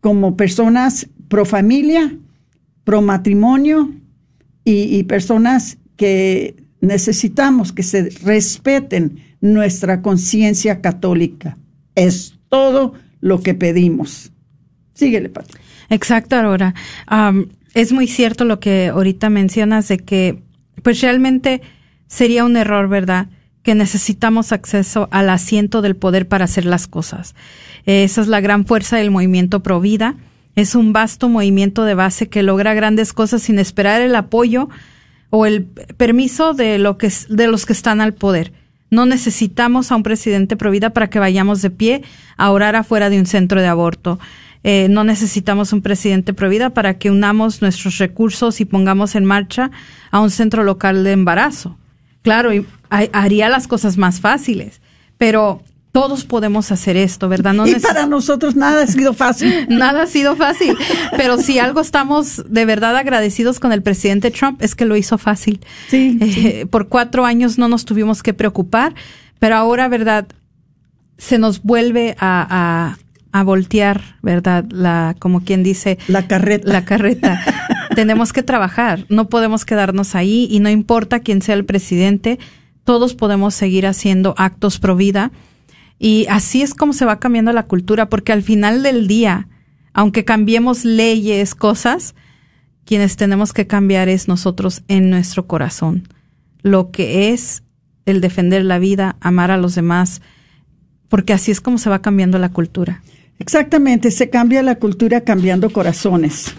como personas pro familia, pro matrimonio y, personas que necesitamos que se respeten nuestra conciencia católica. Es todo lo que pedimos. Síguele, Pati. Exacto, Aurora. es muy cierto lo que ahorita mencionas de que, pues realmente sería un error, ¿verdad? Que necesitamos acceso al asiento del poder para hacer las cosas. esa es la gran fuerza del movimiento Pro Vida. Es un vasto movimiento de base que logra grandes cosas sin esperar el apoyo o el permiso de, lo que, de los que están al poder. No necesitamos a un presidente pro vida para que vayamos de pie a orar afuera de un centro de aborto. Eh, no necesitamos un presidente pro vida para que unamos nuestros recursos y pongamos en marcha a un centro local de embarazo. Claro, y haría las cosas más fáciles, pero todos podemos hacer esto, ¿verdad? No y para nosotros nada ha sido fácil. (laughs) nada ha sido fácil. Pero si algo estamos de verdad agradecidos con el presidente Trump es que lo hizo fácil. Sí, eh, Por cuatro años no nos tuvimos que preocupar, pero ahora, ¿verdad? Se nos vuelve a, a, a voltear, ¿verdad? La, como quien dice. La carreta. La carreta. (laughs) Tenemos que trabajar. No podemos quedarnos ahí y no importa quién sea el presidente, todos podemos seguir haciendo actos pro vida y así es como se va cambiando la cultura, porque al final del día, aunque cambiemos leyes, cosas, quienes tenemos que cambiar es nosotros en nuestro corazón. Lo que es el defender la vida, amar a los demás, porque así es como se va cambiando la cultura. Exactamente, se cambia la cultura cambiando corazones.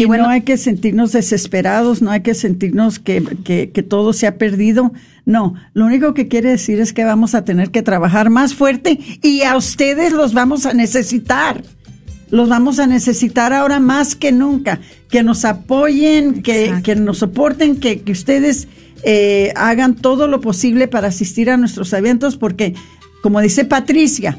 Y, bueno, no hay que sentirnos desesperados, no hay que sentirnos que, que, todo se ha perdido. No, lo único que quiere decir es que vamos a tener que trabajar más fuerte y a ustedes los vamos a necesitar. Los vamos a necesitar ahora más que nunca. Que nos apoyen, que, que nos soporten, que, que ustedes eh, hagan todo lo posible para asistir a nuestros eventos, porque, como dice Patricia,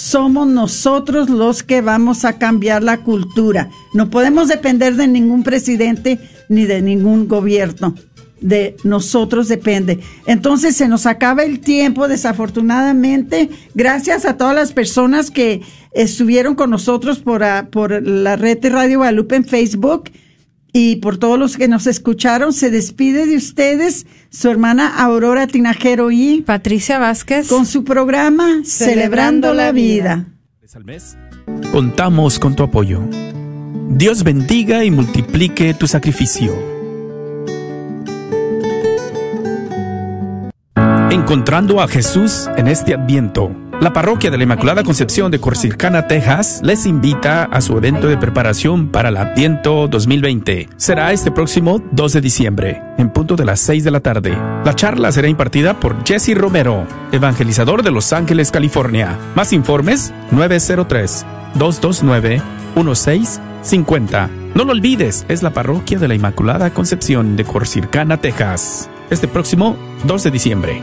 somos nosotros los que vamos a cambiar la cultura. No podemos depender de ningún presidente ni de ningún gobierno. De nosotros depende. Entonces se nos acaba el tiempo, desafortunadamente. Gracias a todas las personas que estuvieron con nosotros por, la red de Radio Guadalupe en Facebook y por todos los que nos escucharon, se despide de ustedes su hermana Aurora Tinajero y Patricia Vázquez con su programa Celebrando, la vida. Contamos con tu apoyo. Dios bendiga y multiplique tu sacrificio. Encontrando a Jesús en este adviento. La parroquia de la Inmaculada Concepción de Corsicana, Texas, les invita a su evento de preparación para el Adviento 2020. Será este próximo 2 de diciembre, en punto de las 6 de la tarde. La charla será impartida por Jesse Romero, evangelizador de Los Ángeles, California. Más informes 903-229-1650. No lo olvides, es la parroquia de la Inmaculada Concepción de Corsicana, Texas. Este próximo 2 de diciembre.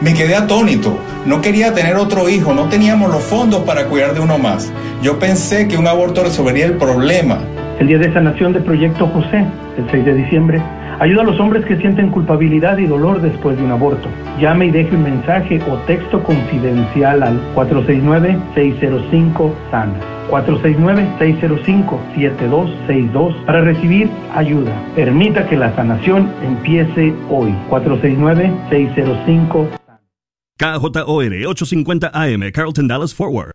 Me quedé atónito. No quería tener otro hijo, no teníamos los fondos para cuidar de uno más. Yo pensé que un aborto resolvería el problema. El día de sanación del Proyecto José, el 6 de diciembre, Ayuda a los hombres que sienten culpabilidad y dolor después de un aborto. Llame y deje un mensaje o texto confidencial al 469-605-SANA. 469-605-7262 para recibir ayuda. Permita que la sanación empiece hoy. 469-605 KJOR 850 AM, Carlton Dallas Forward.